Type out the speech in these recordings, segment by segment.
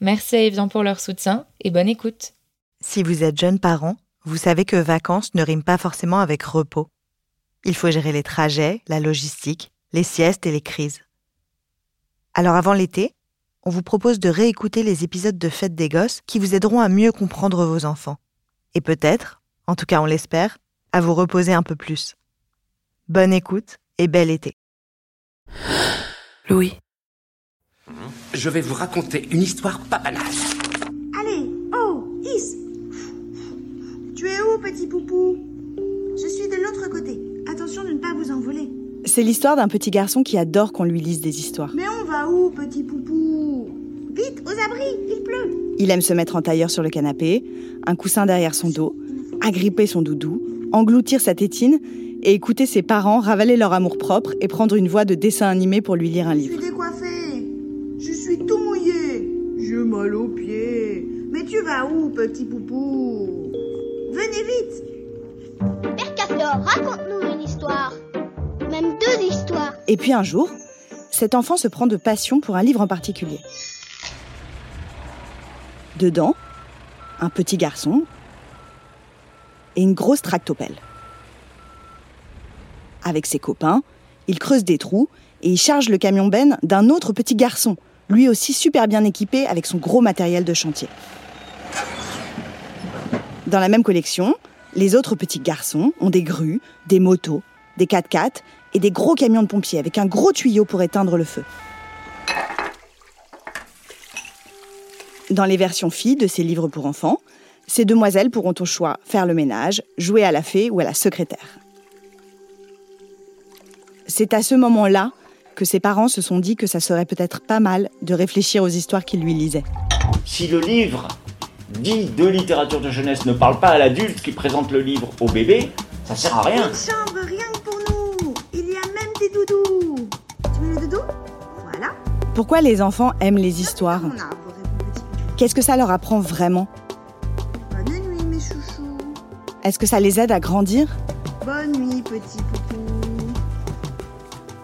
Merci à Evian pour leur soutien et bonne écoute. Si vous êtes jeune parent, vous savez que vacances ne riment pas forcément avec repos. Il faut gérer les trajets, la logistique, les siestes et les crises. Alors avant l'été, on vous propose de réécouter les épisodes de Fête des Gosses qui vous aideront à mieux comprendre vos enfants. Et peut-être, en tout cas on l'espère, à vous reposer un peu plus. Bonne écoute et bel été. Louis. Je vais vous raconter une histoire pas banale. Allez, oh, Is Tu es où, petit poupou? Je suis de l'autre côté. Attention de ne pas vous envoler. C'est l'histoire d'un petit garçon qui adore qu'on lui lise des histoires. Mais on va où, petit poupou? Vite, aux abris, il pleut. Il aime se mettre en tailleur sur le canapé, un coussin derrière son dos, agripper son doudou, engloutir sa tétine et écouter ses parents ravaler leur amour-propre et prendre une voix de dessin animé pour lui lire un Je livre. suis suis tout mouillé. J'ai mal aux pieds. Mais tu vas où, petit poupou? Venez vite. Père Caflor, raconte-nous une histoire. Même deux histoires. Et puis un jour, cet enfant se prend de passion pour un livre en particulier. Dedans, un petit garçon et une grosse tractopelle. Avec ses copains, il creuse des trous et il charge le camion Ben d'un autre petit garçon, lui aussi super bien équipé avec son gros matériel de chantier. Dans la même collection, les autres petits garçons ont des grues, des motos, des 4x4 et des gros camions de pompiers avec un gros tuyau pour éteindre le feu. Dans les versions filles de ces livres pour enfants, ces demoiselles pourront au choix faire le ménage, jouer à la fée ou à la secrétaire. C'est à ce moment-là que ses parents se sont dit que ça serait peut-être pas mal de réfléchir aux histoires qu'ils lui lisaient. Si le livre dit de littérature de jeunesse ne parle pas à l'adulte qui présente le livre au bébé, ça sert à rien. Une chambre rien que pour nous. Il y a même des doudous. Tu veux le doudou Voilà. Pourquoi les enfants aiment les histoires? Qu'est-ce que ça leur apprend vraiment? Bonne nuit, mes chouchous. Est-ce que ça les aide à grandir? Bonne nuit, petit.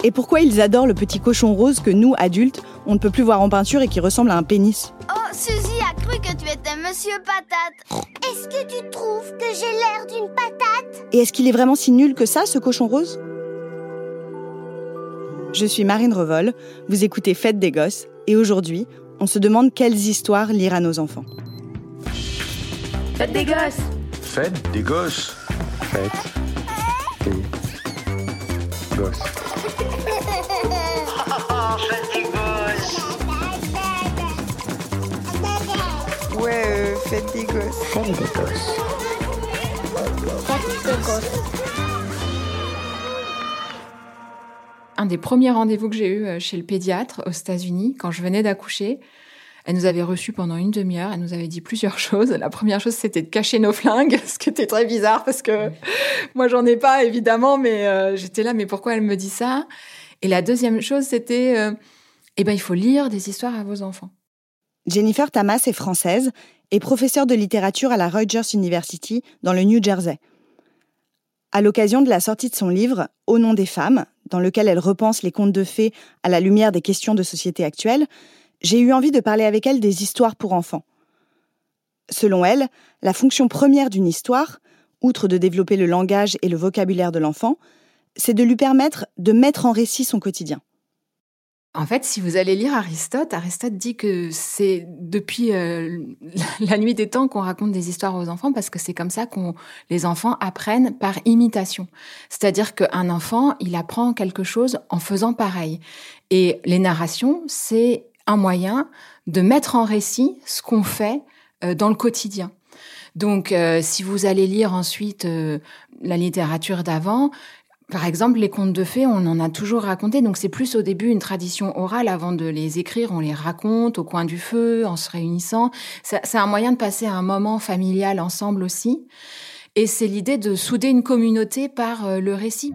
Et pourquoi ils adorent le petit cochon rose que nous, adultes, on ne peut plus voir en peinture et qui ressemble à un pénis Oh, Suzy a cru que tu étais Monsieur Patate. Est-ce que tu trouves que j'ai l'air d'une patate? Et est-ce qu'il est vraiment si nul que ça, ce cochon rose? Je suis Marine Revol, vous écoutez Fête des Gosses, et aujourd'hui, on se demande quelles histoires lire à nos enfants. Faites des gosses. Fête des gosses. Fête des gosses. Ouais, faites des gosses. Fête des gosses. Un des premiers rendez-vous que j'ai eu euh, chez le pédiatre aux États-Unis, quand je venais d'accoucher, elle nous avait reçus pendant une demi-heure. Elle nous avait dit plusieurs choses. La première chose, c'était de cacher nos flingues, ce qui était très bizarre parce que moi, j'en ai pas évidemment, mais euh, j'étais là. Mais pourquoi elle me dit ça? Et la deuxième chose, c'était, euh, eh ben, il faut lire des histoires à vos enfants. Jennifer Tamas est française et professeure de littérature à la Rutgers University dans le New Jersey. À l'occasion de la sortie de son livre Au nom des femmes, dans lequel elle repense les contes de fées à la lumière des questions de société actuelles, j'ai eu envie de parler avec elle des histoires pour enfants. Selon elle, la fonction première d'une histoire, outre de développer le langage et le vocabulaire de l'enfant, c'est de lui permettre de mettre en récit son quotidien. En fait, si vous allez lire Aristote, Aristote dit que c'est depuis euh, la nuit des temps qu'on raconte des histoires aux enfants parce que c'est comme ça qu'on les enfants apprennent par imitation. C'est-à-dire qu'un enfant, il apprend quelque chose en faisant pareil. Et les narrations, c'est un moyen de mettre en récit ce qu'on fait euh, dans le quotidien. Donc, euh, si vous allez lire ensuite la littérature d'avant, Par exemple, les contes de fées, on en a toujours raconté, donc c'est plus au début une tradition orale. Avant de les écrire, on les raconte au coin du feu, en se réunissant. C'est un moyen de passer un moment familial ensemble aussi. Et c'est l'idée de souder une communauté par euh, le récit.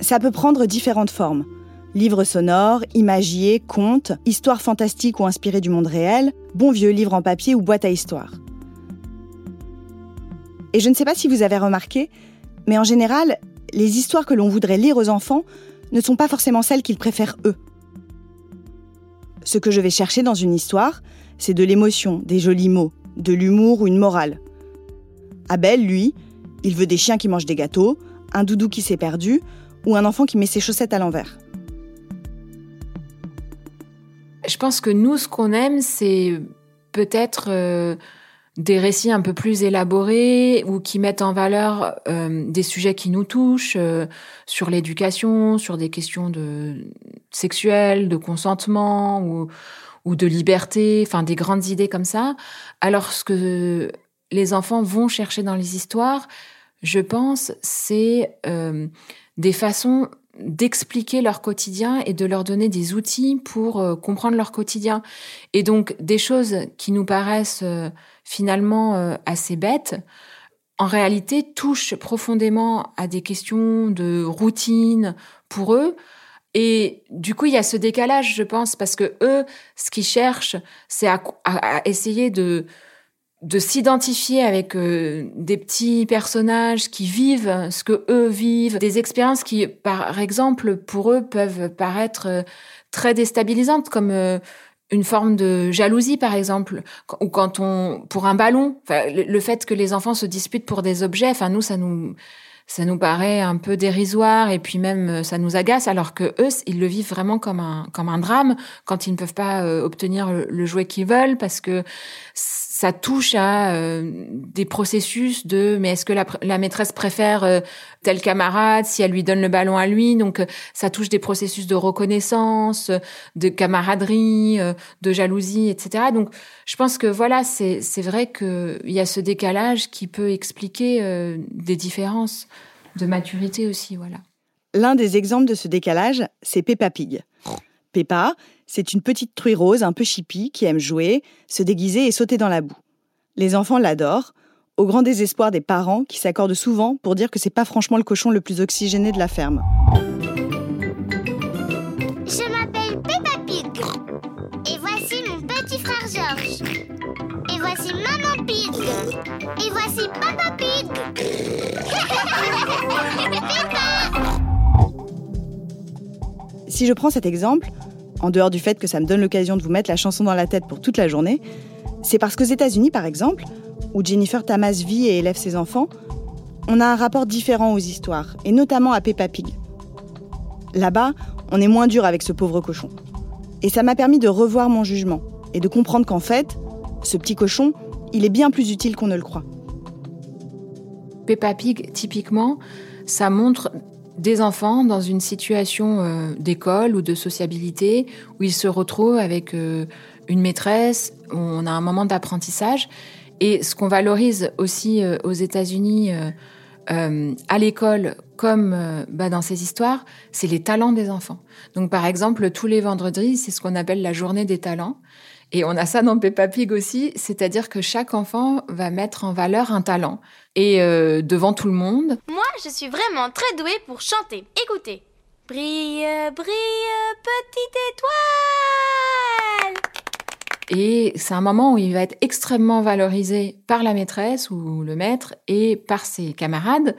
Ça peut prendre différentes formes. Livres sonores, imagiers, contes, histoires fantastiques ou inspirées du monde réel, bon vieux livres en papier ou boîte à histoire. Et je ne sais pas si vous avez remarqué, mais en général, les histoires que l'on voudrait lire aux enfants ne sont pas forcément celles qu'ils préfèrent eux. Ce que je vais chercher dans une histoire, c'est de l'émotion, des jolis mots, de l'humour ou une morale. Abel, lui, il veut des chiens qui mangent des gâteaux, un doudou qui s'est perdu ou un enfant qui met ses chaussettes à l'envers. Je pense que nous, ce qu'on aime, c'est peut-être euh, des récits un peu plus élaborés ou qui mettent en valeur euh, des sujets qui nous touchent euh, sur l'éducation, sur des questions de sexuelles, de consentement ou, ou de liberté, enfin des grandes idées comme ça. Alors ce que les enfants vont chercher dans les histoires, je pense, c'est euh, des façons d'expliquer leur quotidien et de leur donner des outils pour euh, comprendre leur quotidien. Et donc des choses qui nous paraissent euh, finalement euh, assez bêtes, en réalité touchent profondément à des questions de routine pour eux. Et du coup, il y a ce décalage, je pense, parce que eux, ce qu'ils cherchent, c'est à, à essayer de de s'identifier avec euh, des petits personnages qui vivent ce que eux vivent, des expériences qui, par exemple, pour eux peuvent paraître euh, très déstabilisantes, comme euh, une forme de jalousie, par exemple, ou quand on, pour un ballon, le, le, fait que les enfants se disputent pour des objets, enfin nous, ça nous ça nous paraît un peu dérisoire et puis même euh, ça nous agace alors que eux ils le vivent vraiment comme un comme un drame quand ils ne peuvent pas euh, obtenir le, jouet qu'ils veulent parce que ça touche à euh, des processus de mais est-ce que la, maîtresse préfère tel camarade si elle lui donne le ballon à lui? Donc ça touche des processus de reconnaissance de camaraderie de jalousie etc donc je pense que voilà c'est c'est vrai que il y a ce décalage qui peut expliquer des différences de maturité aussi, voilà. L'un des exemples de ce décalage, c'est Peppa Pig. Peppa, c'est une petite truie rose un peu chippie qui aime jouer, se déguiser et sauter dans la boue. Les enfants l'adorent, au grand désespoir des parents qui s'accordent souvent pour dire que c'est pas franchement le cochon le plus oxygéné de la ferme. Je m'appelle Peppa Pig. Et voici mon petit frère Georges. Et voici Maman Pig. Et voici Papa Pig. Si je prends cet exemple, en dehors du fait que ça me donne l'occasion de vous mettre la chanson dans la tête pour toute la journée, c'est parce qu'aux États-Unis, par exemple, où Jennifer Tamas vit et élève ses enfants, on a un rapport différent aux histoires, et notamment à Peppa Pig. Là-bas, on est moins dur avec ce pauvre cochon. Et ça m'a permis de revoir mon jugement, et de comprendre qu'en fait, ce petit cochon, il est bien plus utile qu'on ne le croit. Peppa Pig, typiquement, ça montre des enfants dans une situation euh, d'école ou de sociabilité où ils se retrouvent avec euh, une maîtresse, on a un moment d'apprentissage. Et ce qu'on valorise aussi euh, aux États-Unis à l'école comme bah, dans ces histoires, c'est les talents des enfants. Donc par exemple, tous les vendredis, c'est ce qu'on appelle la journée des talents. Et on a ça dans Peppa Pig aussi, c'est-à-dire que chaque enfant va mettre en valeur un talent. Et euh, devant tout le monde. Moi, je suis vraiment très douée pour chanter. Écoutez. Brille, brille, petite étoile et c'est un moment où il va être extrêmement valorisé par la maîtresse ou le maître et par ses camarades.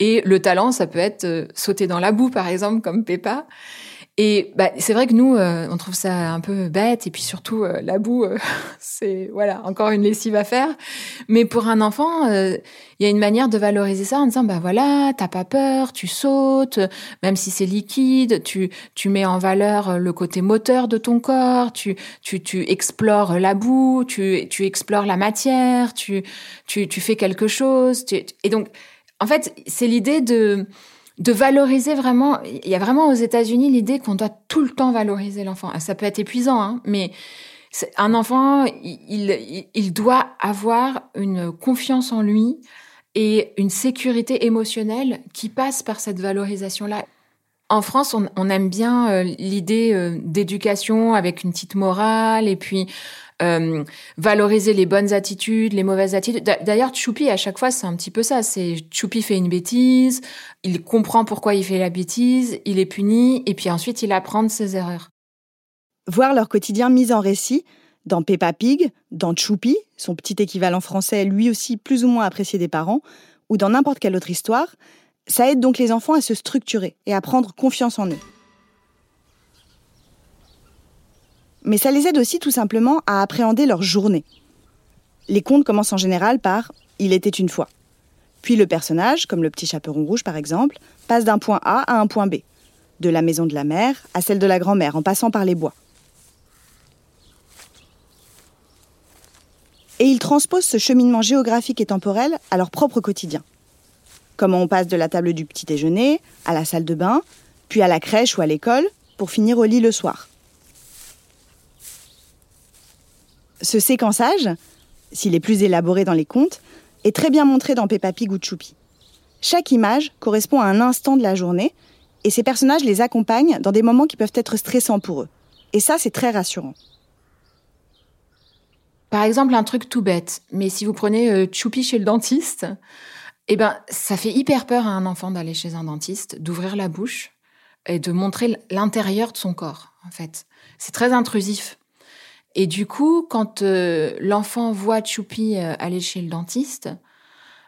Et le talent, ça peut être euh, sauter dans la boue, par exemple, comme Peppa. Et bah, c'est vrai que nous, euh, on trouve ça un peu bête, et puis surtout euh, la boue, euh, c'est voilà encore une lessive à faire. Mais pour un enfant, il y a une manière de valoriser ça en disant bah voilà, t'as pas peur, tu sautes, même si c'est liquide, tu tu mets en valeur le côté moteur de ton corps, tu tu tu explores la boue, tu tu explores la matière, tu tu tu fais quelque chose. et donc en fait, c'est l'idée de de valoriser vraiment. Il y a vraiment aux États-Unis l'idée qu'on doit tout le temps valoriser l'enfant. Ah, ça peut être épuisant, hein, mais un enfant, il, il, doit avoir une confiance en lui et une sécurité émotionnelle qui passe par cette valorisation-là. En France, on, aime bien euh, l'idée euh, d'éducation avec une petite morale et puis euh, valoriser les bonnes attitudes, les mauvaises attitudes. D'ailleurs, Choupi, à chaque fois, c'est un petit peu ça. C'est Choupi fait une bêtise, il comprend pourquoi il fait la bêtise, il est puni, et puis ensuite il apprend de ses erreurs. Voir leur quotidien mis en récit, dans Peppa Pig, dans Choupi, son petit équivalent français lui aussi plus ou moins apprécié des parents, ou dans n'importe quelle autre histoire, ça aide donc les enfants à se structurer et à prendre confiance en eux. Mais ça les aide aussi tout simplement à appréhender leur journée. Les contes commencent en général par Il était une fois. Puis le personnage, comme le petit chaperon rouge par exemple, passe d'un point A à un point B, de la maison de la mère à celle de la grand-mère en passant par les bois. Et ils transposent ce cheminement géographique et temporel à leur propre quotidien. Comment on passe de la table du petit déjeuner à la salle de bain, puis à la crèche ou à l'école, pour finir au lit le soir. Ce séquençage, s'il est plus élaboré dans les contes, est très bien montré dans Peppa Pig ou Choupi. Chaque image correspond à un instant de la journée et ces personnages les accompagnent dans des moments qui peuvent être stressants pour eux. Et ça, c'est très rassurant. Par exemple, un truc tout bête, mais si vous prenez euh, Choupi chez le dentiste, eh ben, ça fait hyper peur à un enfant d'aller chez un dentiste, d'ouvrir la bouche et de montrer l'intérieur de son corps, en fait. C'est très intrusif. Et du coup, quand euh, l'enfant voit Choupi euh, aller chez le dentiste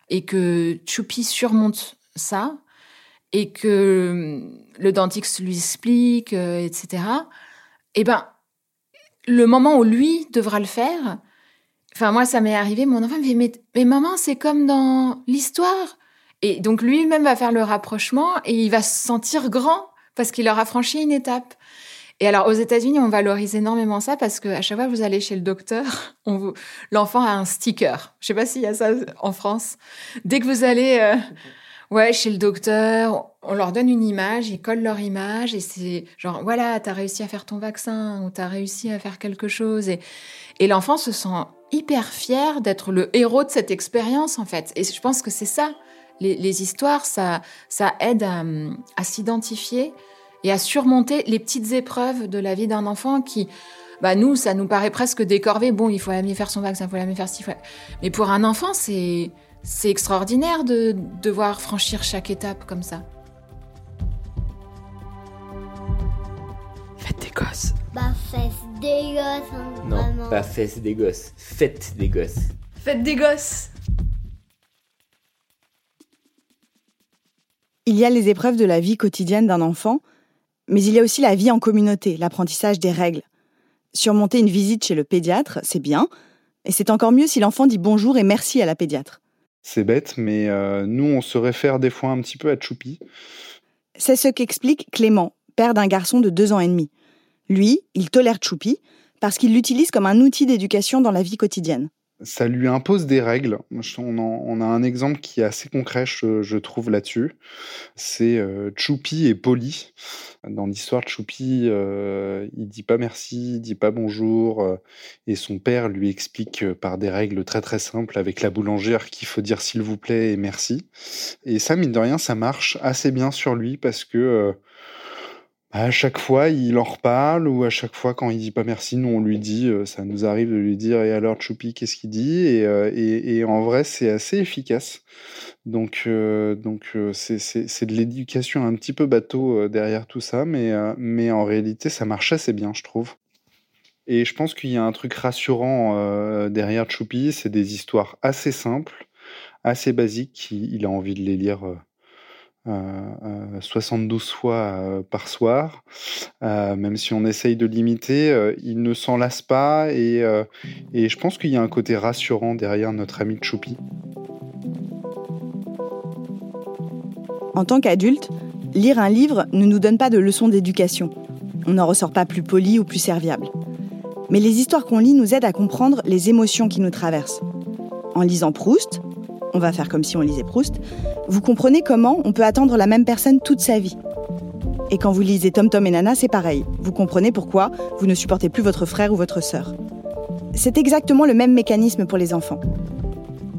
et que Choupi surmonte ça et que le dentiste lui explique, etc., eh ben, le moment où lui devra le faire, Enfin, moi, ça m'est arrivé, mon enfant me dit, mais, mais maman, c'est comme dans l'histoire. Et donc, lui-même va faire le rapprochement et il va se sentir grand parce qu'il aura franchi une étape. Et alors, aux États-Unis, on valorise énormément ça parce que à chaque fois que vous allez chez le docteur, on l'enfant a un sticker. Je sais pas s'il y a ça en France. Dès que vous allez, euh, ouais, chez le docteur, on leur donne une image, ils collent leur image et c'est genre, voilà, t'as réussi à faire ton vaccin ou t'as réussi à faire quelque chose et, l'enfant se sent hyper fier d'être le héros de cette expérience, en fait. Et je pense que c'est ça. Les, histoires, ça, ça aide à, s'identifier et à surmonter les petites épreuves de la vie d'un enfant qui, bah nous, ça nous paraît presque décorvé. Bon, il faut mieux faire son vaccin, il faut mieux faire ci. Mais pour un enfant, c'est c'est extraordinaire de devoir franchir chaque étape comme ça. Faites des gosses. Bah, faites des gosses. Hein, non, pas faites des gosses. Faites des gosses. Faites des gosses. Il y a les épreuves de la vie quotidienne d'un enfant, mais il y a aussi la vie en communauté, l'apprentissage des règles. Surmonter une visite chez le pédiatre, c'est bien, et c'est encore mieux si l'enfant dit bonjour et merci à la pédiatre. C'est bête, mais euh, nous, on se réfère des fois un petit peu à Choupi. C'est ce qu'explique Clément, père d'un garçon de deux ans et demi. Lui, il tolère Choupi parce qu'il l'utilise comme un outil d'éducation dans la vie quotidienne. Ça lui impose des règles. On, a un exemple qui est assez concret, je, trouve, là-dessus. C'est euh, Choupi et Polly. Dans l'histoire Choupi, euh, il dit pas merci, il dit pas bonjour, euh, et son père lui explique euh, par des règles très très simples avec la boulangère qu'il faut dire s'il vous plaît et merci. Et ça, mine de rien, ça marche assez bien sur lui parce que à chaque fois, il en reparle ou à chaque fois, quand il dit pas merci, nous on lui dit, euh, ça nous arrive de lui dire et alors Choupi, qu'est-ce qu'il dit? Et, euh, et, en vrai, c'est assez efficace. Donc, euh, donc c'est de l'éducation un petit peu bateau derrière tout ça, mais, mais en réalité, ça marche assez bien, je trouve. Et je pense qu'il y a un truc rassurant derrière Choupi, c'est des histoires assez simples, assez basiques. Il a envie de les lire 72 euh, fois euh, par soir. Euh, même si on essaye de limiter, il ne s'en lasse pas et, et je pense qu'il y a un côté rassurant derrière notre ami Choupi. En tant qu'adulte, lire un livre ne nous donne pas de leçons d'éducation. On n'en ressort pas plus poli ou plus serviable. Mais les histoires qu'on lit nous aident à comprendre les émotions qui nous traversent. En lisant Proust, on va faire comme si on lisait Proust, vous comprenez comment on peut attendre la même personne toute sa vie. Et quand vous lisez Tom Tom et Nana, c'est pareil. Vous comprenez pourquoi vous ne supportez plus votre frère ou votre sœur. C'est exactement le même mécanisme pour les enfants.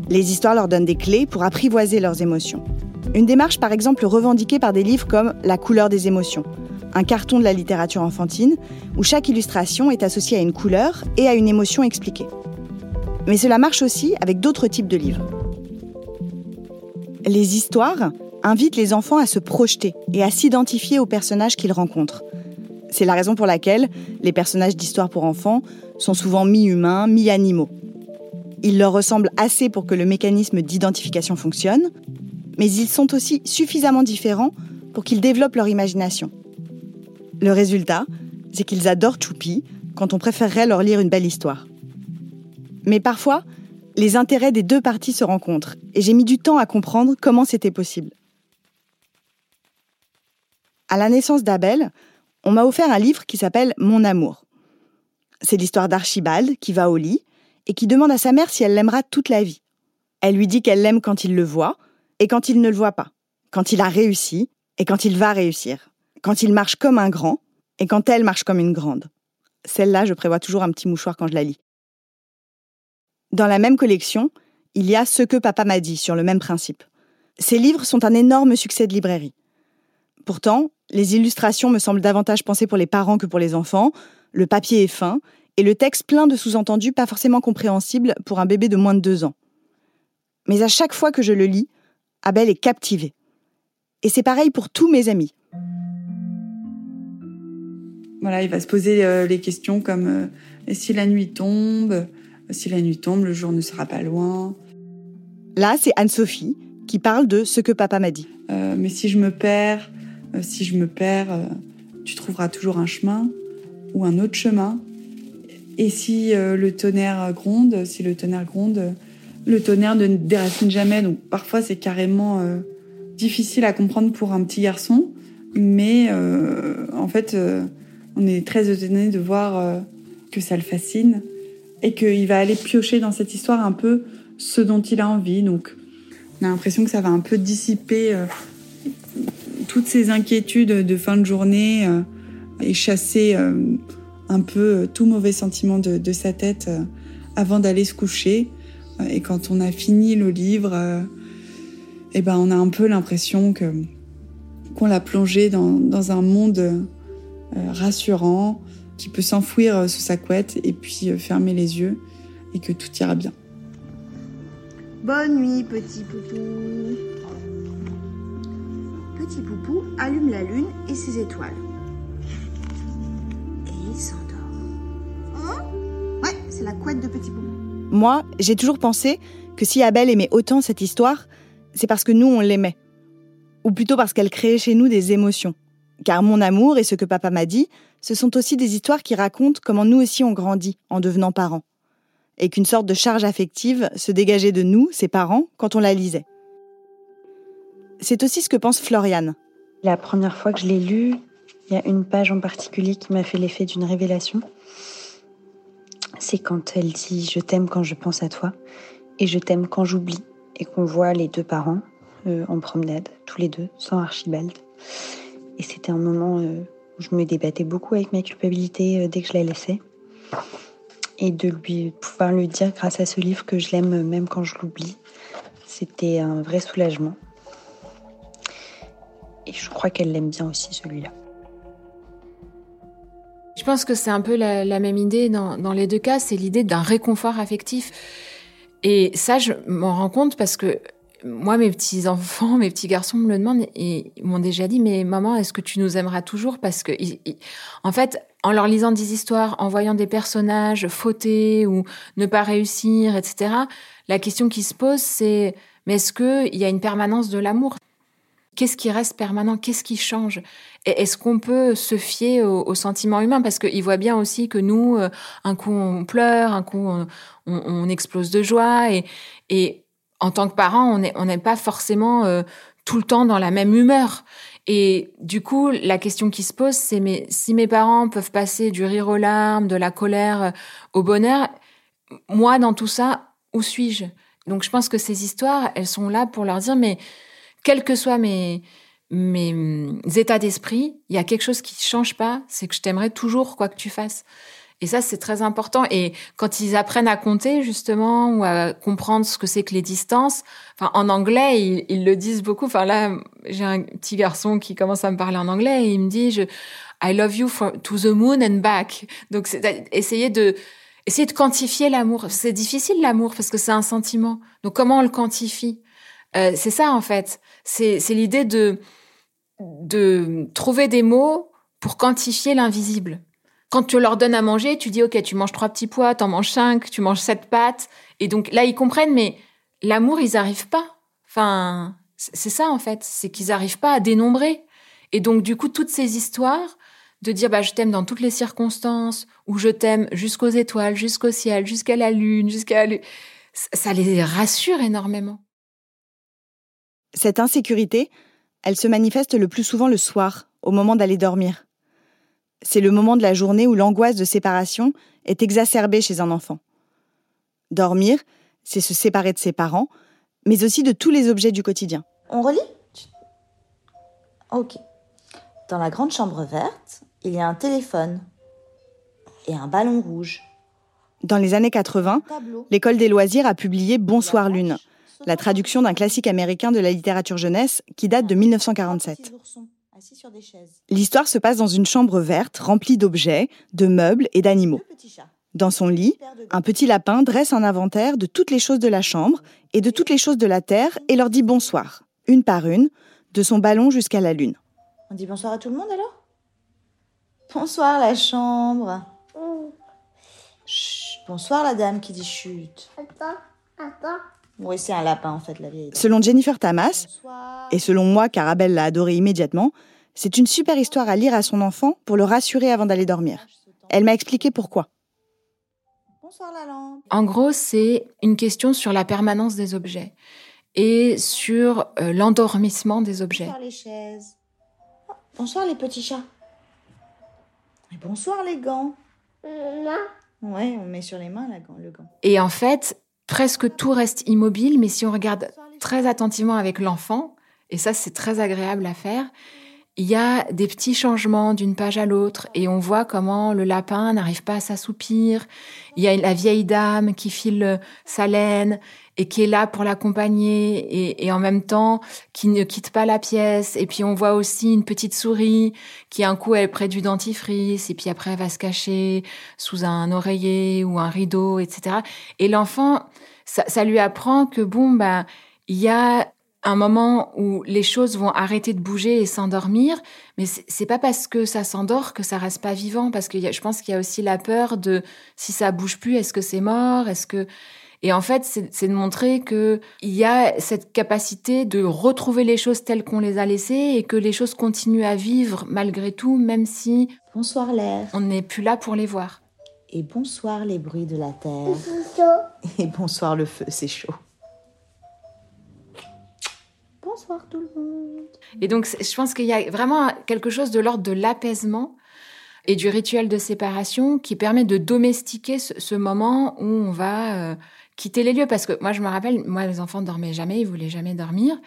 Les histoires leur donnent des clés pour apprivoiser leurs émotions. Une démarche par exemple revendiquée par des livres comme La couleur des émotions, un carton de la littérature enfantine où chaque illustration est associée à une couleur et à une émotion expliquée. Mais cela marche aussi avec d'autres types de livres. Les histoires invitent les enfants à se projeter et à s'identifier aux personnages qu'ils rencontrent. C'est la raison pour laquelle les personnages d'histoires pour enfants sont souvent mi-humains, mi-animaux. Ils leur ressemblent assez pour que le mécanisme d'identification fonctionne, mais ils sont aussi suffisamment différents pour qu'ils développent leur imagination. Le résultat, c'est qu'ils adorent Choupi quand on préférerait leur lire une belle histoire. Mais parfois, les intérêts des deux parties se rencontrent, et j'ai mis du temps à comprendre comment c'était possible. À la naissance d'Abel, on m'a offert un livre qui s'appelle Mon amour. C'est l'histoire d'Archibald qui va au lit et qui demande à sa mère si elle l'aimera toute la vie. Elle lui dit qu'elle l'aime quand il le voit et quand il ne le voit pas, quand il a réussi et quand il va réussir, quand il marche comme un grand et quand elle marche comme une grande. Celle-là, je prévois toujours un petit mouchoir quand je la lis. Dans la même collection, il y a Ce que papa m'a dit sur le même principe. Ces livres sont un énorme succès de librairie. Pourtant, les illustrations me semblent davantage pensées pour les parents que pour les enfants, le papier est fin, et le texte plein de sous-entendus pas forcément compréhensibles pour un bébé de moins de deux ans. Mais à chaque fois que je le lis, Abel est captivé. Et c'est pareil pour tous mes amis. Voilà, il va se poser euh, les questions comme euh, si la nuit tombe, si la nuit tombe, le jour ne sera pas loin. Là, c'est Anne-Sophie qui parle de ce que papa m'a dit. Euh, mais si je me perds, si je me perds, tu trouveras toujours un chemin ou un autre chemin. Et si le tonnerre gronde, si le tonnerre gronde, le tonnerre ne déracine jamais. Donc parfois c'est carrément difficile à comprendre pour un petit garçon, mais en fait on est très étonné de voir que ça le fascine et qu'il va aller piocher dans cette histoire un peu ce dont il a envie. Donc, on a l'impression que ça va un peu dissiper euh, toutes ces inquiétudes de fin de journée euh, et chasser euh, un peu tout mauvais sentiment de, sa tête avant d'aller se coucher. Et quand on a fini le livre, eh ben, on a un peu l'impression qu'on l'a plongé dans, dans un monde rassurant, qui peut s'enfouir euh, sous sa couette et puis euh, fermer les yeux et que tout ira bien. Bonne nuit, petit poupou. Petit poupou allume la lune et ses étoiles. Et il s'endort. Hein? Ouais, c'est la couette de petit poupou. Moi, j'ai toujours pensé que si Abel aimait autant cette histoire, c'est parce que nous, on l'aimait. Ou plutôt parce qu'elle créait chez nous des émotions. Car mon amour et ce que papa m'a dit, ce sont aussi des histoires qui racontent comment nous aussi on grandit en devenant parents. Et qu'une sorte de charge affective se dégageait de nous, ses parents, quand on la lisait. C'est aussi ce que pense Floriane. La première fois que je l'ai lu, il y a une page en particulier qui m'a fait l'effet d'une révélation. C'est quand elle dit Je t'aime quand je pense à toi et je t'aime quand j'oublie et qu'on voit les deux parents euh, en promenade, tous les deux, sans Archibald. Et c'était un moment euh, où je me débattais beaucoup avec ma culpabilité euh, dès que je la laissais. Et de lui pouvoir lui dire grâce à ce livre que je l'aime même quand je l'oublie, c'était un vrai soulagement. Et je crois qu'elle l'aime bien aussi celui-là. Je pense que c'est un peu la, même idée dans, les deux cas, c'est l'idée d'un réconfort affectif. Et ça, je m'en rends compte parce que moi, mes petits enfants, mes petits garçons me le demandent et ils m'ont déjà dit, mais maman, est-ce que tu nous aimeras toujours? Parce que, en fait, en leur lisant des histoires, en voyant des personnages fauter ou ne pas réussir, etc., la question qui se pose, c'est, mais est-ce qu'il y a une permanence de l'amour? Qu'est-ce qui reste permanent? Qu'est-ce qui change? Est-ce qu'on peut se fier au, sentiment humain? Parce qu'ils voient bien aussi que nous, euh, un coup on pleure, un coup on, on explose de joie et, et en tant que parent, on n'est on pas forcément euh, tout le temps dans la même humeur. Et du coup, la question qui se pose, c'est mais si mes parents peuvent passer du rire aux larmes, de la colère euh, au bonheur, moi dans tout ça, où suis-je? Donc je pense que ces histoires, elles sont là pour leur dire mais quels que soient mes mes hum, états d'esprit, il y a quelque chose qui ne change pas, c'est que je t'aimerai toujours quoi que tu fasses. Et ça, c'est très important. Et quand ils apprennent à compter, justement, ou à comprendre ce que c'est que les distances, enfin, en anglais, ils, le disent beaucoup. Enfin, là, j'ai un petit garçon qui commence à me parler en anglais et il me dit, je, I love you to the moon and back. Donc, essayer de, essayer de quantifier l'amour. C'est difficile, l'amour, parce que c'est un sentiment. Donc, comment on le quantifie? Euh, c'est ça, en fait. C'est, c'est l'idée de, de trouver des mots pour quantifier l'invisible. Quand tu leur donnes à manger, tu dis, OK, tu manges trois petits pois, t'en manges cinq, tu manges sept pâtes. Et donc là, ils comprennent, mais l'amour, ils n'arrivent pas. Enfin, c'est ça, en fait. C'est qu'ils n'arrivent pas à dénombrer. Et donc, du coup, toutes ces histoires de dire, bah, je t'aime dans toutes les circonstances, ou je t'aime jusqu'aux étoiles, jusqu'au ciel, jusqu'à la lune, jusqu'à la... ça les rassure énormément. Cette insécurité, elle se manifeste le plus souvent le soir, au moment d'aller dormir. C'est le moment de la journée où l'angoisse de séparation est exacerbée chez un enfant. Dormir, c'est se séparer de ses parents, mais aussi de tous les objets du quotidien. On relit? Ok. Dans la grande chambre verte, il y a un téléphone et un ballon rouge. Dans les années 80, l'école des loisirs a publié Bonsoir Lune, la traduction d'un classique américain de la littérature jeunesse qui date de 1947. L'histoire se passe dans une chambre verte remplie d'objets, de meubles et d'animaux. Dans son lit, un petit lapin dresse un inventaire de toutes les choses de la chambre et de toutes les choses de la terre et leur dit bonsoir, une par une, de son ballon jusqu'à la lune. On dit bonsoir à tout le monde alors? Bonsoir la chambre. Chut, bonsoir la dame qui dit chut. Attends, attends. Oui, c'est un lapin en fait, la vieille. Selon Jennifer Tamas, et selon moi, car Abel l'a adoré immédiatement, c'est une super histoire à lire à son enfant pour le rassurer avant d'aller dormir. Elle m'a expliqué pourquoi. Bonsoir la lampe. En gros, c'est une question sur la permanence des objets et sur euh, l'endormissement des objets. Bonsoir les chaises. Oh, bonsoir les petits chats. Et bonsoir les gants. Ouais, on met sur les mains la gant, le gant. Et en fait, presque tout reste immobile, mais si on regarde très attentivement avec l'enfant, et ça c'est très agréable à faire, il y a des petits changements d'une page à l'autre et on voit comment le lapin n'arrive pas à s'assoupir. Il y a la vieille dame qui file sa laine et qui est là pour l'accompagner et, et, en même temps qui ne quitte pas la pièce. Et puis on voit aussi une petite souris qui un coup elle est près du dentifrice et puis après elle va se cacher sous un oreiller ou un rideau, etc. Et l'enfant, ça, ça, lui apprend que bon bah il y a un moment où les choses vont arrêter de bouger et s'endormir, mais c'est pas parce que ça s'endort que ça reste pas vivant, parce que je pense qu'il y a aussi la peur de si ça bouge plus, est-ce que c'est mort, est-ce que et en fait, c'est de montrer que il y a cette capacité de retrouver les choses telles qu'on les a laissées et que les choses continuent à vivre malgré tout, même si bonsoir l'air, on n'est plus là pour les voir. Et bonsoir les bruits de la terre. Et bonsoir le feu, c'est chaud. Bonsoir tout le monde. Et donc, je pense qu'il y a vraiment quelque chose de l'ordre de l'apaisement et du rituel de séparation qui permet de domestiquer ce, moment où on va euh, quitter les lieux. Parce que moi, je me rappelle, moi, les enfants ne dormaient jamais, ils voulaient jamais dormir.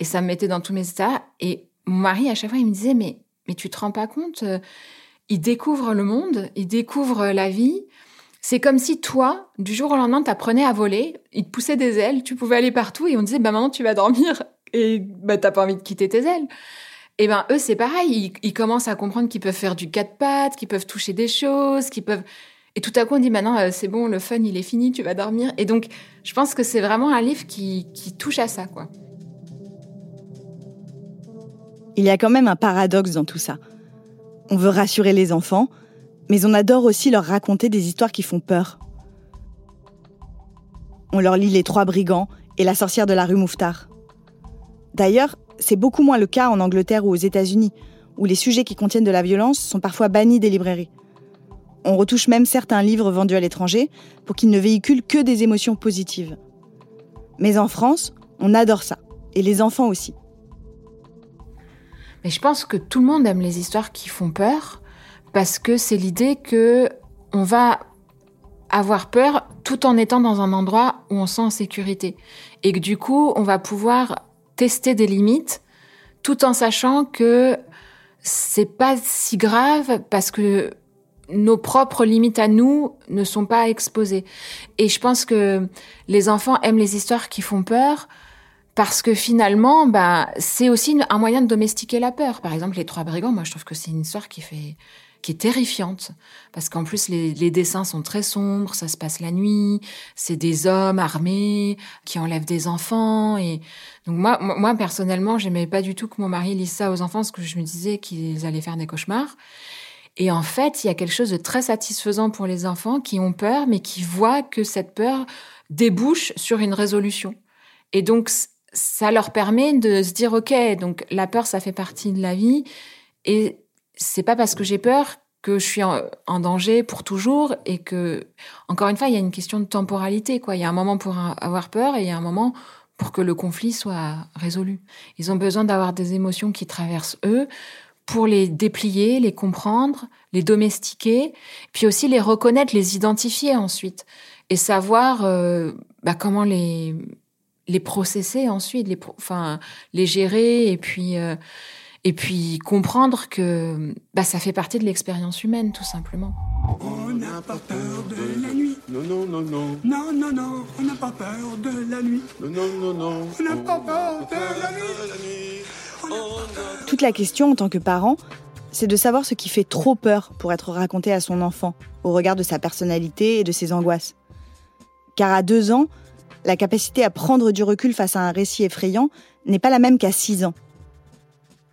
Et ça me mettait dans tous mes états. Et mon mari, à chaque fois, il me disait, mais, mais tu te rends pas compte euh, Ils découvrent le monde, ils découvrent la vie. C'est comme si toi, du jour au lendemain, t'apprenais à voler, ils te poussaient des ailes, tu pouvais aller partout et on disait, bah maintenant tu vas dormir et bah t'as pas envie de quitter tes ailes. Et ben eux c'est pareil, ils, ils, commencent à comprendre qu'ils peuvent faire du quatre pattes, qu'ils peuvent toucher des choses, qu'ils peuvent et tout à coup on dit maintenant euh, c'est bon le fun il est fini, tu vas dormir. Et donc je pense que c'est vraiment un livre qui, qui touche à ça quoi. Il y a quand même un paradoxe dans tout ça. On veut rassurer les enfants, mais on adore aussi leur raconter des histoires qui font peur. On leur lit Les Trois Brigands et La sorcière de la rue Mouffetard. D'ailleurs, c'est beaucoup moins le cas en Angleterre ou aux États-Unis, où les sujets qui contiennent de la violence sont parfois bannis des librairies. On retouche même certains livres vendus à l'étranger pour qu'ils ne véhiculent que des émotions positives. Mais en France, on adore ça, et les enfants aussi. Mais je pense que tout le monde aime les histoires qui font peur, parce que c'est l'idée que on va avoir peur tout en étant dans un endroit où on sent en sécurité. Et que du coup, on va pouvoir tester des limites tout en sachant que c'est pas si grave parce que nos propres limites à nous ne sont pas exposées. Et je pense que les enfants aiment les histoires qui font peur parce que finalement, bah, c'est aussi un moyen de domestiquer la peur. Par exemple, les trois brigands, moi, je trouve que c'est une histoire qui fait qui est terrifiante parce qu'en plus les, dessins sont très sombres, ça se passe la nuit, c'est des hommes armés qui enlèvent des enfants et donc moi moi personnellement j'aimais pas du tout que mon mari lise ça aux enfants parce que je me disais qu'ils allaient faire des cauchemars et en fait, il y a quelque chose de très satisfaisant pour les enfants qui ont peur, mais qui voient que cette peur débouche sur une résolution. Et donc, ça leur permet de se dire, OK, donc la peur, ça fait partie de la vie. Et c'est pas parce que j'ai peur que je suis en, danger pour toujours et que, encore une fois, il y a une question de temporalité, quoi. Il y a un moment pour avoir peur et il y a un moment pour que le conflit soit résolu. Ils ont besoin d'avoir des émotions qui traversent eux pour les déplier, les comprendre, les domestiquer, puis aussi les reconnaître, les identifier ensuite, et savoir euh, bah, comment les les processer ensuite, les enfin les gérer, et puis euh, et puis comprendre que bah, ça fait partie de l'expérience humaine, tout simplement. On n'a pas peur de la nuit. Non, non, non, non. Non, non, non, on n'a pas peur de la nuit. Non, non, non, non. On n'a pas peur de la nuit. Toute la question en tant que parent, c'est de savoir ce qui fait trop peur pour être raconté à son enfant, au regard de sa personnalité et de ses angoisses. Car à deux ans, la capacité à prendre du recul face à un récit effrayant n'est pas la même qu'à six ans.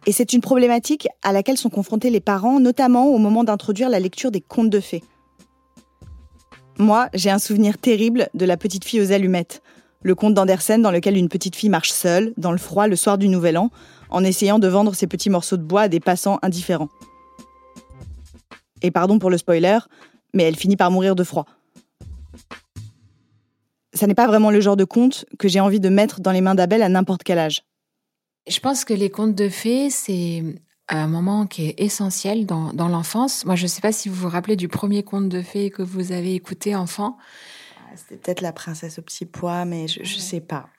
Et c'est une problématique à laquelle sont confrontés les parents, notamment au moment d'introduire la lecture des contes de fées. Moi, j'ai un souvenir terrible de La petite fille aux allumettes, le conte d'Andersen dans lequel une petite fille marche seule, dans le froid, le soir du Nouvel An, en essayant de vendre ses petits morceaux de bois à des passants indifférents. Et pardon pour le spoiler, mais elle finit par mourir de froid. Ça n'est pas vraiment le genre de conte que j'ai envie de mettre dans les mains d'Abel à n'importe quel âge. Je pense que les contes de fées, c'est un moment qui est essentiel dans, l'enfance. Moi, je ne sais pas si vous vous rappelez du premier conte de fées que vous avez écouté enfant. Ah, c'était peut-être la princesse au petit pois, mais je ne sais pas.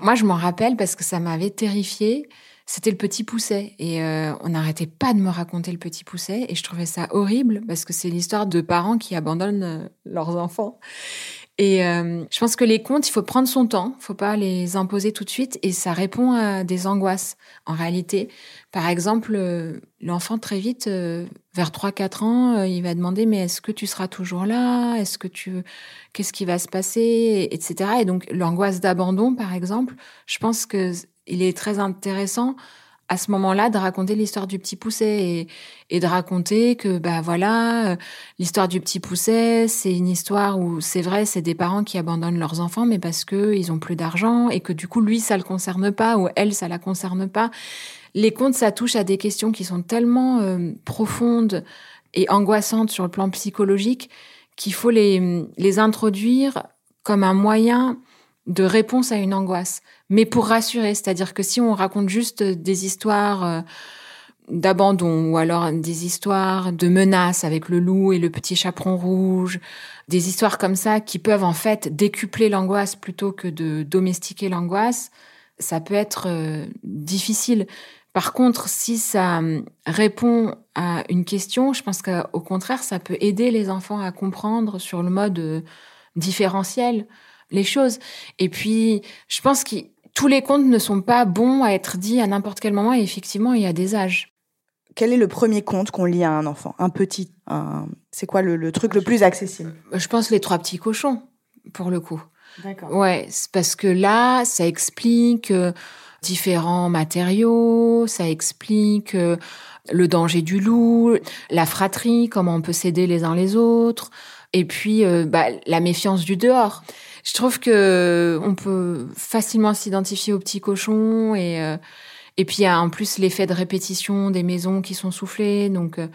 Moi, je m'en rappelle parce que ça m'avait terrifiée c'était le petit pousset. Et euh, on n'arrêtait pas de me raconter le petit pousset. Et je trouvais ça horrible parce que c'est l'histoire de parents qui abandonnent euh, leurs enfants. Et euh, je pense que les contes, il faut prendre son temps, faut pas les imposer tout de suite, et ça répond à des angoisses. En réalité, par exemple, l'enfant très vite, vers 3-4 ans, il va demander mais est-ce que tu seras toujours là? Est-ce que tu, qu'est-ce qui va se passer, etc. Et donc l'angoisse d'abandon, par exemple, je pense que il est très intéressant à ce moment-là de raconter l'histoire du petit pousset et, de raconter que bah voilà euh, l'histoire du petit pousset c'est une histoire où c'est vrai c'est des parents qui abandonnent leurs enfants mais parce que ils ont plus d'argent et que du coup lui ça le concerne pas ou elle ça la concerne pas. Les contes ça touche à des questions qui sont tellement euh, profondes et angoissantes sur le plan psychologique qu'il faut les les introduire comme un moyen de réponse à une angoisse, mais pour rassurer. C'est-à-dire que si on raconte juste des histoires euh, d'abandon ou alors des histoires de menaces avec le loup et le petit chaperon rouge, des histoires comme ça qui peuvent en fait décupler l'angoisse plutôt que de domestiquer l'angoisse, ça peut être euh, difficile. Par contre, si ça euh, répond à une question, je pense qu'au contraire, ça peut aider les enfants à comprendre sur le mode différentiel les choses. Et puis, je pense que tous les contes ne sont pas bons à être dits à n'importe quel moment, et effectivement, il y a des âges. Quel est le premier conte qu'on lit à un enfant? Un petit C'est quoi le, truc le plus accessible? Je pense les trois petits cochons, pour le coup. D'accord. Ouais, parce que là, ça explique euh, différents matériaux, ça explique euh, le danger du loup, la fratrie, comment on peut s'aider les uns les autres, et puis euh, bah, la méfiance du dehors je trouve que on peut facilement s'identifier aux petits cochons et euh, et puis il y a en plus l'effet de répétition des maisons qui sont soufflées donc euh,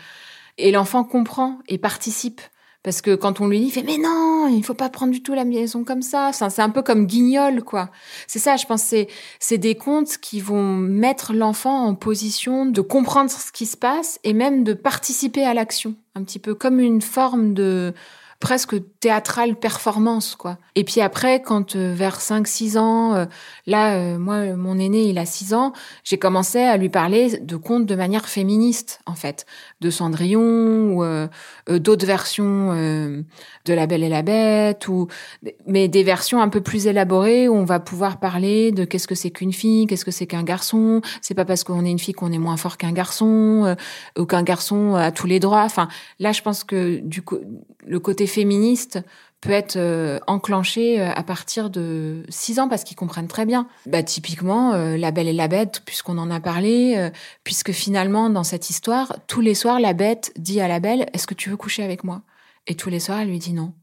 et l'enfant comprend et participe parce que quand on lui dit, il fait mais non, il faut pas prendre du tout la maison comme ça. c'est un peu comme Guignol, quoi. C'est ça, je pense. C'est c'est des contes qui vont mettre l'enfant en position de comprendre ce qui se passe et même de participer à l'action, un petit peu comme une forme de presque théâtrale performance quoi. Et puis après quand euh, vers 5 6 ans euh, là euh, moi mon aîné il a 6 ans, j'ai commencé à lui parler de contes de manière féministe en fait, de Cendrillon ou d'autres versions de La Belle et la Bête ou mais des versions un peu plus élaborées où on va pouvoir parler de qu'est-ce que c'est qu'une fille, qu'est-ce que c'est qu'un garçon, c'est pas parce qu'on est une fille qu'on est moins fort qu'un garçon ou qu'un garçon a tous les droits. Enfin, là je pense que du coup le côté féministe peut être euh, enclenché euh, à partir de 6 ans parce qu'ils comprennent très bien. Bah, typiquement, euh, La Belle et la Bête, puisqu'on en a parlé, puisque finalement, dans cette histoire, tous les soirs, la Bête dit à la Belle, est-ce que tu veux coucher avec moi? Et tous les soirs, elle lui dit non.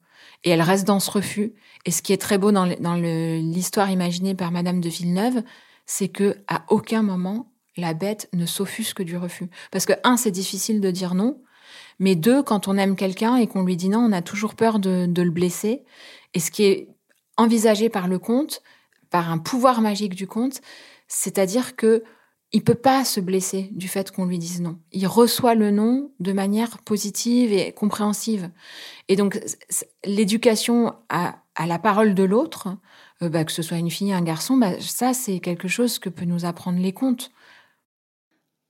Et elle reste dans ce refus. Et ce qui est très beau dans l'histoire imaginée par Madame de Villeneuve, c'est que à aucun moment, la bête ne s'offusque du refus. Parce que, un, c'est difficile de dire non, mais deux, quand on aime quelqu'un et qu'on lui dit non, on a toujours peur de, le blesser. Et ce qui est envisagé par le conte, par un pouvoir magique du conte, c'est-à-dire que il peut pas se blesser du fait qu'on lui dise non. Il reçoit le non de manière positive et compréhensive. Et donc l'éducation à, la parole de l'autre, euh, bah, que ce soit une fille, un garçon, bah, ça c'est quelque chose que peut nous apprendre les contes.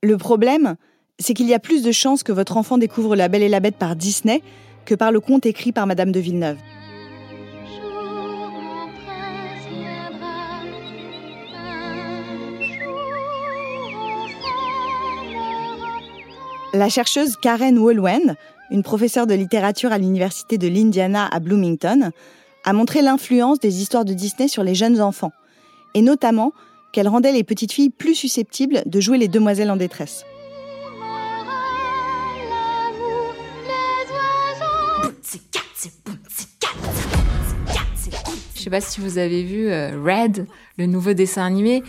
Le problème, c'est qu'il y a plus de chances que votre enfant découvre La Belle et la Bête par Disney que par le conte écrit par Madame de Villeneuve. La chercheuse Karen Wolwen, une professeure de littérature à l'université de l'Indiana à Bloomington, a montré l'influence des histoires de Disney sur les jeunes enfants, et notamment qu'elle rendait les petites filles plus susceptibles de jouer les demoiselles en détresse. Sais pas si vous avez vu euh, Red, le nouveau dessin animé,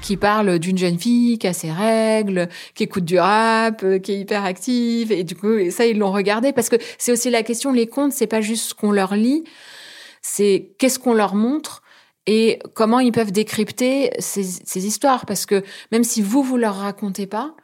qui parle d'une jeune fille qui a ses règles, qui écoute du rap, euh, qui est hyper active. Et du coup, ça, ils l'ont regardé parce que c'est aussi la question, les contes, c'est pas juste ce qu'on leur lit, c'est qu'est-ce qu'on leur montre et comment ils peuvent décrypter ces, ces histoires. Parce que même si vous, vous leur racontez pas,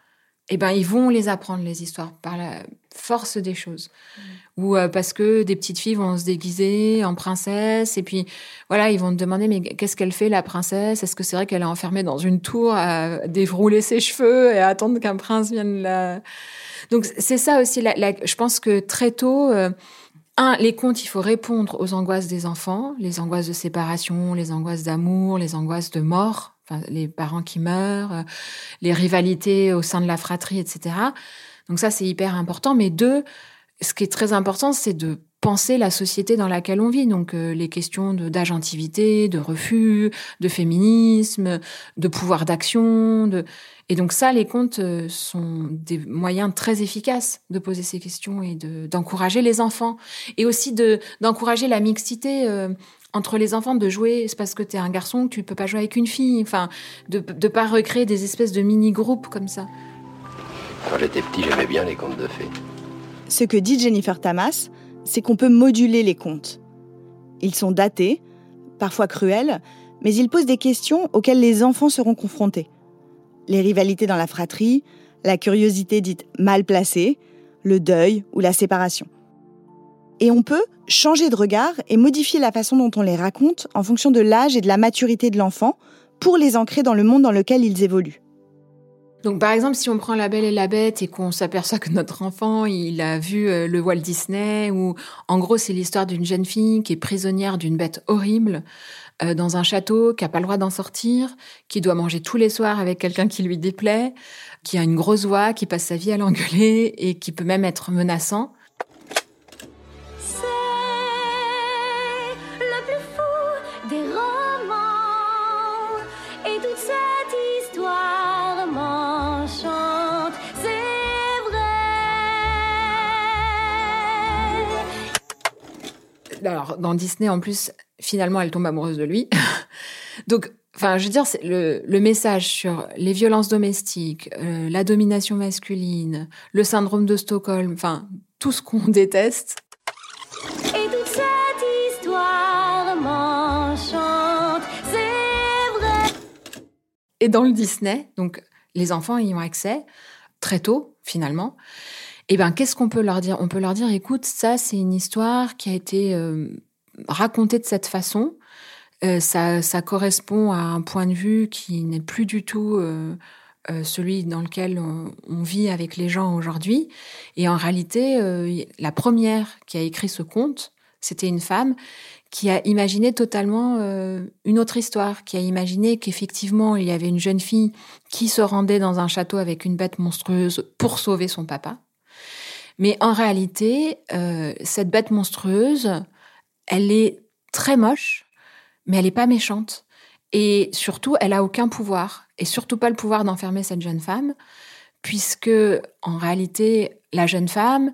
eh ben, ils vont les apprendre, les histoires, par la force des choses. Mm. Ou euh, parce que des petites filles vont se déguiser en princesse, et puis, voilà, ils vont te demander, mais qu'est-ce qu'elle fait, la princesse? Est-ce que c'est vrai qu'elle est enfermée dans une tour à dérouler ses cheveux et à attendre qu'un prince vienne la... Donc, c'est ça aussi, la, je pense que très tôt... Euh, un, les contes, il faut répondre aux angoisses des enfants, les angoisses de séparation, les angoisses d'amour, les angoisses de mort, les parents qui meurent, euh, les rivalités au sein de la fratrie, etc. Donc ça, c'est hyper important. Mais deux, ce qui est très important, c'est de penser la société dans laquelle on vit. Donc euh, les questions d'agentivité, de, refus, de féminisme, de pouvoir d'action. De... Et donc ça, les contes euh, sont des moyens très efficaces de poser ces questions et d'encourager les enfants. Et aussi d'encourager la mixité entre les enfants de jouer, c'est parce que tu es un garçon que tu peux pas jouer avec une fille. Enfin, de ne pas recréer des espèces de mini-groupes comme ça. Quand j'étais petit, j'aimais bien les contes de fées. Ce que dit Jennifer Tamas, c'est qu'on peut moduler les contes. Ils sont datés, parfois cruels, mais ils posent des questions auxquelles les enfants seront confrontés. Les rivalités dans la fratrie, la curiosité dite mal placée, le deuil ou la séparation. Et on peut changer de regard et modifier la façon dont on les raconte en fonction de l'âge et de la maturité de l'enfant pour les ancrer dans le monde dans lequel ils évoluent. Donc par exemple, si on prend La Belle et la Bête et qu'on s'aperçoit que notre enfant, il a vu euh, le Walt Disney, ou en gros c'est l'histoire d'une jeune fille qui est prisonnière d'une bête horrible euh, dans un château, qui a pas le droit d'en sortir, qui doit manger tous les soirs avec quelqu'un qui lui déplaît, qui a une grosse voix, qui passe sa vie à l'engueuler et qui peut même être menaçant. Alors dans Disney en plus, finalement, elle tombe amoureuse de lui. Donc, enfin, je veux dire, le, le, message sur les violences domestiques, euh, la domination masculine, le syndrome de Stockholm, enfin, tout ce qu'on déteste. Et toute cette histoire m'enchante, c'est vrai. Et dans le Disney, donc les enfants y ont accès très tôt, finalement. Eh ben, qu'est-ce qu'on peut leur dire? On peut leur dire, écoute, ça, c'est une histoire qui a été euh, racontée de cette façon. Euh, ça, ça, correspond à un point de vue qui n'est plus du tout euh, euh celui dans lequel on, vit avec les gens aujourd'hui. Et en réalité, euh, la première qui a écrit ce conte, c'était une femme qui a imaginé totalement euh, une autre histoire, qui a imaginé qu'effectivement il y avait une jeune fille qui se rendait dans un château avec une bête monstrueuse pour sauver son papa. Mais en réalité, euh, cette bête monstrueuse, elle est très moche, mais elle n'est pas méchante. Et surtout, elle a aucun pouvoir, et surtout pas le pouvoir d'enfermer cette jeune femme, puisque en réalité, la jeune femme,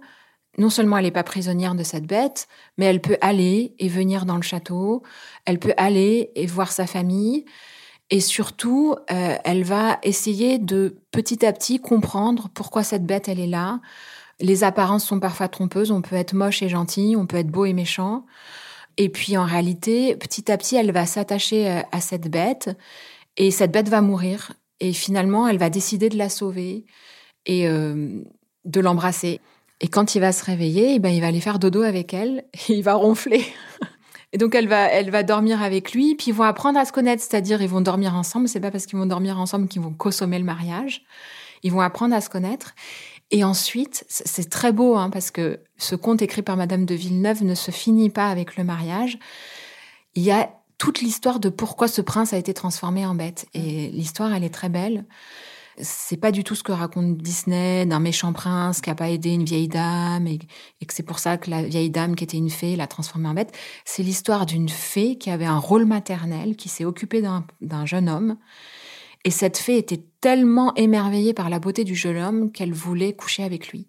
non seulement elle n'est pas prisonnière de cette bête, mais elle peut aller et venir dans le château, elle peut aller et voir sa famille, et surtout, euh, elle va essayer de petit à petit comprendre pourquoi cette bête, elle est là. Les apparences sont parfois trompeuses, on peut être moche et gentil, on peut être beau et méchant. Et puis en réalité, petit à petit, elle va s'attacher euh, à cette bête, et cette bête va mourir. Et finalement, elle va décider de la sauver et euh, de l'embrasser. Et quand il va se réveiller, eh ben, il va aller faire dodo avec elle et il va ronfler. Et donc elle va, elle va dormir avec lui, puis ils vont apprendre à se connaître, c'est-à-dire ils vont dormir ensemble. C'est pas parce qu'ils vont dormir ensemble qu'ils vont consommer le mariage. Ils vont apprendre à se connaître. Et ensuite, c'est très beau, hein, parce que ce conte écrit par Madame de Villeneuve ne se finit pas avec le mariage. Il y a toute l'histoire de pourquoi ce prince a été transformé en bête. Et l'histoire, elle est très belle. C'est pas du tout ce que raconte Disney d'un méchant prince qui a pas aidé une vieille dame et, que c'est pour ça que la vieille dame qui était une fée l'a transformée en bête. C'est l'histoire d'une fée qui avait un rôle maternel, qui s'est occupée d'un jeune homme. Et cette fée était tellement émerveillée par la beauté du jeune homme qu'elle voulait coucher avec lui.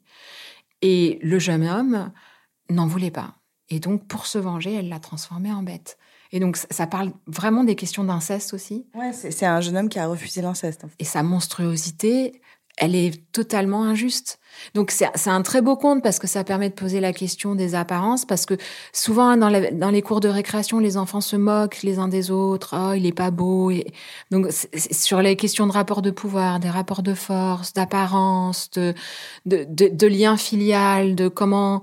Et le jeune homme n'en voulait pas. Et donc, pour se venger, elle l'a transformé en bête. Et donc, ça parle vraiment des questions d'inceste aussi. Ouais, c'est un jeune homme qui a refusé l'inceste. Et sa monstruosité, elle est totalement injuste. Donc c'est un très beau conte parce que ça permet de poser la question des apparences parce que souvent dans, dans les cours de récréation les enfants se moquent les uns des autres oh il est pas beau et donc sur les questions de rapport de pouvoir des rapports de force d'apparence de de, de de lien filial de comment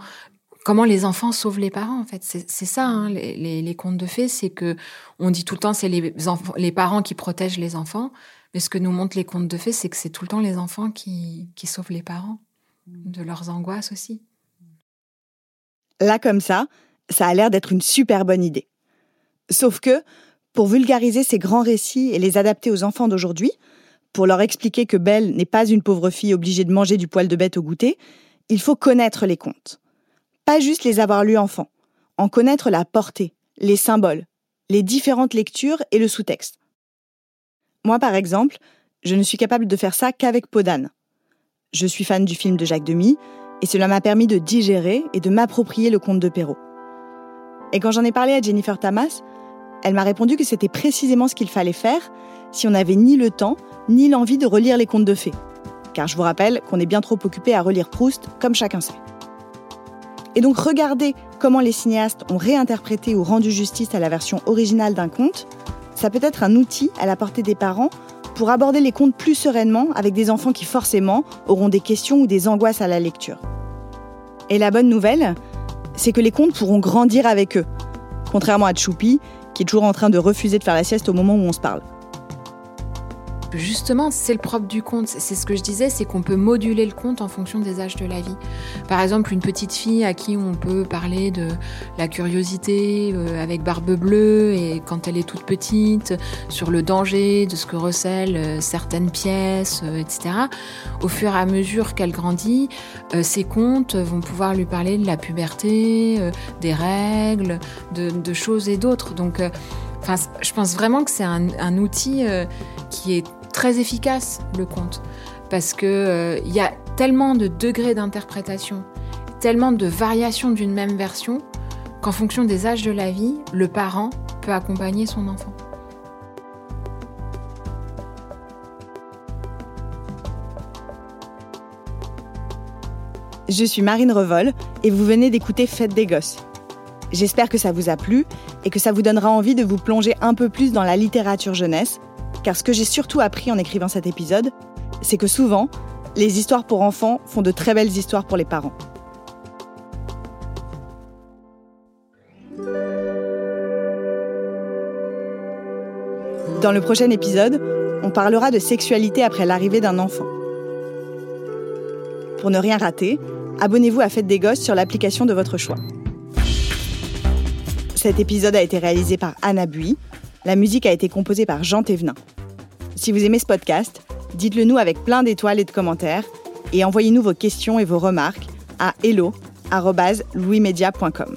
les enfants sauvent les parents en fait. C'est ça hein, les, contes de fées c'est que on dit tout le temps c'est les parents qui protègent les enfants mais ce que nous montrent les contes de fées c'est que c'est tout le temps les enfants qui qui sauvent les parents de leurs angoisses aussi. Là comme ça ça a l'air d'être une super bonne idée. Sauf que pour vulgariser ces grands récits et les adapter aux enfants d'aujourd'hui pour leur expliquer que Belle n'est pas une pauvre fille obligée de manger du poil de bête au goûter il faut connaître les contes. Pas juste les avoir lus enfant, en connaître la portée, les symboles, les différentes lectures et le sous-texte. Moi, par exemple, je ne suis capable de faire ça qu'avec Podane. Je suis fan du film de Jacques Demy, et cela m'a permis de digérer et de m'approprier le conte de Perrault. Et quand j'en ai parlé à Jennifer Tamas, elle m'a répondu que c'était précisément ce qu'il fallait faire si on n'avait ni le temps ni l'envie de relire les contes de fées. Car je vous rappelle qu'on est bien trop occupé à relire Proust, comme chacun sait. Et donc regarder comment les cinéastes ont réinterprété ou rendu justice à la version originale d'un conte, ça peut être un outil à la portée des parents pour aborder les contes plus sereinement avec des enfants qui forcément auront des questions ou des angoisses à la lecture. Et la bonne nouvelle, c'est que les contes pourront grandir avec eux, contrairement à Choupi, qui est toujours en train de refuser de faire la sieste au moment où on se parle. Justement, c'est le propre du conte. C'est ce que je disais, c'est qu'on peut moduler le conte en fonction des âges de la vie. Par exemple, une petite fille à qui on peut parler de la curiosité euh, avec barbe bleue et quand elle est toute petite, sur le danger de ce que recèlent euh, certaines pièces, euh, etc. Au fur et à mesure qu'elle grandit, ces contes vont pouvoir lui parler de la puberté, des règles, de, choses et d'autres. Donc, Enfin, je pense vraiment que c'est un, outil qui est très efficace, le conte, parce que euh, y a tellement de degrés d'interprétation, tellement de variations d'une même version, qu'en fonction des âges de la vie, le parent peut accompagner son enfant. Je suis Marine Revol et vous venez d'écouter Fête des Gosses. J'espère que ça vous a plu et que ça vous donnera envie de vous plonger un peu plus dans la littérature jeunesse car ce que j'ai surtout appris en écrivant cet épisode, c'est que souvent, Les histoires pour enfants font de très belles histoires pour les parents. Dans le prochain épisode, on parlera de sexualité après l'arrivée d'un enfant. Pour ne rien rater, abonnez-vous à Fête des Gosses sur l'application de votre choix. Cet épisode a été réalisé par Anna Bui. La musique a été composée par Jean Thévenin. Si vous aimez ce podcast, dites-le nous avec plein d'étoiles et de commentaires et envoyez-nous vos questions et vos remarques à hello@louismedia.com.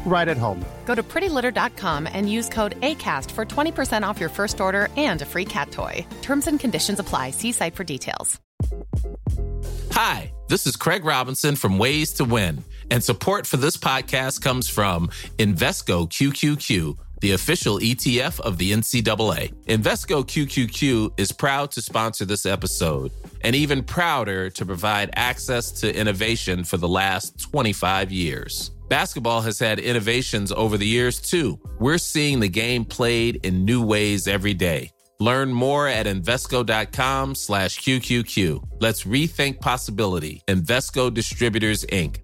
right at home. Go to prettylitter.com and use code ACAST for 20% off your first order and a free cat toy. Terms and conditions apply. See site for details. Hi, this is Craig Robinson from Ways to Win, and support for this podcast comes from Invesco QQQ. The official ETF of the NCAA. Invesco QQQ is proud to sponsor this episode and even prouder to provide access to innovation for the last 25 years. Basketball has had innovations over the years too. We're seeing the game played in new ways every day. Learn more at Invesco.com slash QQQ. Let's rethink possibility. Invesco Distributors, Inc.